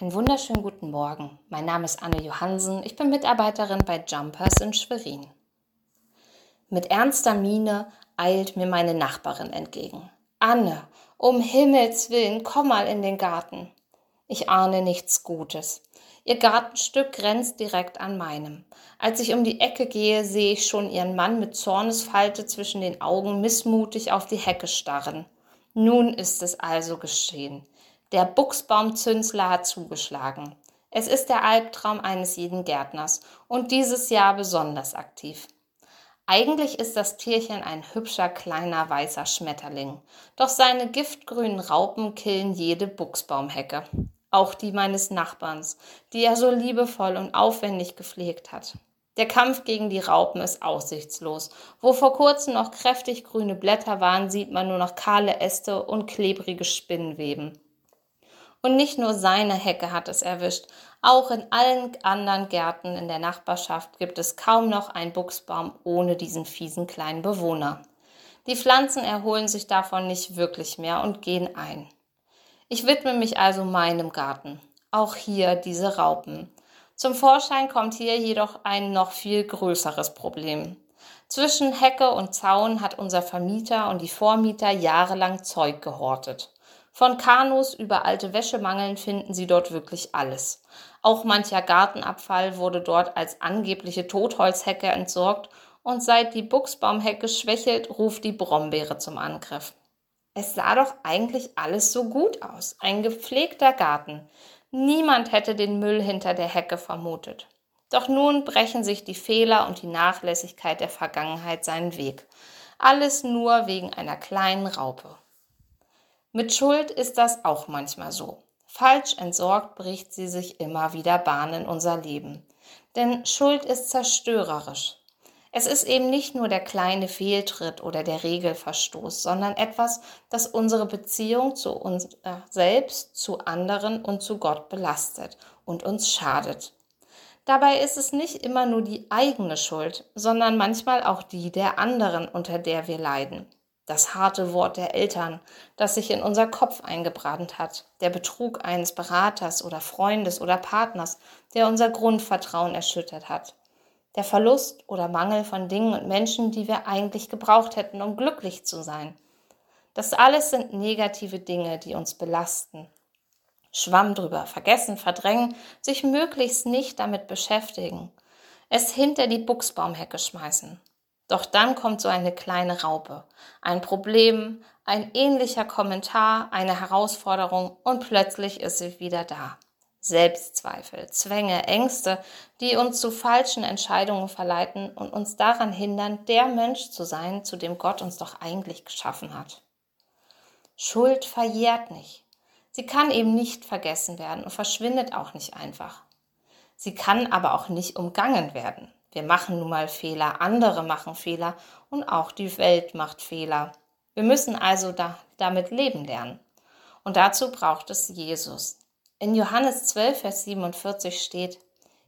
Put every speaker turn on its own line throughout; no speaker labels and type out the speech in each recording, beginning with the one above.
Einen wunderschönen guten Morgen. Mein Name ist Anne Johansen. Ich bin Mitarbeiterin bei Jumpers in Schwerin. Mit ernster Miene eilt mir meine Nachbarin entgegen. Anne, um Himmels willen, komm mal in den Garten. Ich ahne nichts Gutes. Ihr Gartenstück grenzt direkt an meinem. Als ich um die Ecke gehe, sehe ich schon ihren Mann mit Zornesfalte zwischen den Augen missmutig auf die Hecke starren. Nun ist es also geschehen. Der Buchsbaumzünsler hat zugeschlagen. Es ist der Albtraum eines jeden Gärtners und dieses Jahr besonders aktiv. Eigentlich ist das Tierchen ein hübscher kleiner weißer Schmetterling, doch seine giftgrünen Raupen killen jede Buchsbaumhecke, auch die meines Nachbarns, die er so liebevoll und aufwendig gepflegt hat. Der Kampf gegen die Raupen ist aussichtslos. Wo vor kurzem noch kräftig grüne Blätter waren, sieht man nur noch kahle Äste und klebrige Spinnweben. Und nicht nur seine Hecke hat es erwischt, auch in allen anderen Gärten in der Nachbarschaft gibt es kaum noch einen Buchsbaum ohne diesen fiesen kleinen Bewohner. Die Pflanzen erholen sich davon nicht wirklich mehr und gehen ein. Ich widme mich also meinem Garten. Auch hier diese Raupen. Zum Vorschein kommt hier jedoch ein noch viel größeres Problem. Zwischen Hecke und Zaun hat unser Vermieter und die Vormieter jahrelang Zeug gehortet. Von Kanus über alte Wäschemangeln finden Sie dort wirklich alles. Auch mancher Gartenabfall wurde dort als angebliche Totholzhecke entsorgt und seit die Buchsbaumhecke schwächelt, ruft die Brombeere zum Angriff. Es sah doch eigentlich alles so gut aus. Ein gepflegter Garten. Niemand hätte den Müll hinter der Hecke vermutet. Doch nun brechen sich die Fehler und die Nachlässigkeit der Vergangenheit seinen Weg. Alles nur wegen einer kleinen Raupe. Mit Schuld ist das auch manchmal so. Falsch entsorgt bricht sie sich immer wieder Bahn in unser Leben. Denn Schuld ist zerstörerisch. Es ist eben nicht nur der kleine Fehltritt oder der Regelverstoß, sondern etwas, das unsere Beziehung zu uns äh, selbst, zu anderen und zu Gott belastet und uns schadet. Dabei ist es nicht immer nur die eigene Schuld, sondern manchmal auch die der anderen, unter der wir leiden das harte Wort der Eltern, das sich in unser Kopf eingebrannt hat, der Betrug eines Beraters oder Freundes oder Partners, der unser Grundvertrauen erschüttert hat, der Verlust oder Mangel von Dingen und Menschen, die wir eigentlich gebraucht hätten, um glücklich zu sein. Das alles sind negative Dinge, die uns belasten. Schwamm drüber, vergessen, verdrängen, sich möglichst nicht damit beschäftigen, es hinter die Buchsbaumhecke schmeißen. Doch dann kommt so eine kleine Raupe, ein Problem, ein ähnlicher Kommentar, eine Herausforderung und plötzlich ist sie wieder da. Selbstzweifel, Zwänge, Ängste, die uns zu falschen Entscheidungen verleiten und uns daran hindern, der Mensch zu sein, zu dem Gott uns doch eigentlich geschaffen hat. Schuld verjährt nicht. Sie kann eben nicht vergessen werden und verschwindet auch nicht einfach. Sie kann aber auch nicht umgangen werden. Wir machen nun mal Fehler, andere machen Fehler und auch die Welt macht Fehler. Wir müssen also da, damit leben lernen. Und dazu braucht es Jesus. In Johannes 12, Vers 47 steht,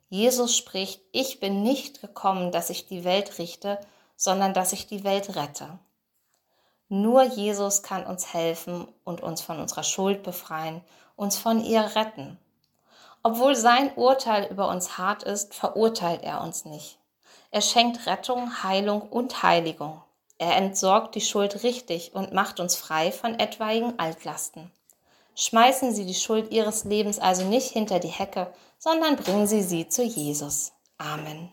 Jesus spricht, ich bin nicht gekommen, dass ich die Welt richte, sondern dass ich die Welt rette. Nur Jesus kann uns helfen und uns von unserer Schuld befreien, uns von ihr retten. Obwohl sein Urteil über uns hart ist, verurteilt er uns nicht. Er schenkt Rettung, Heilung und Heiligung. Er entsorgt die Schuld richtig und macht uns frei von etwaigen Altlasten. Schmeißen Sie die Schuld Ihres Lebens also nicht hinter die Hecke, sondern bringen Sie sie zu Jesus. Amen.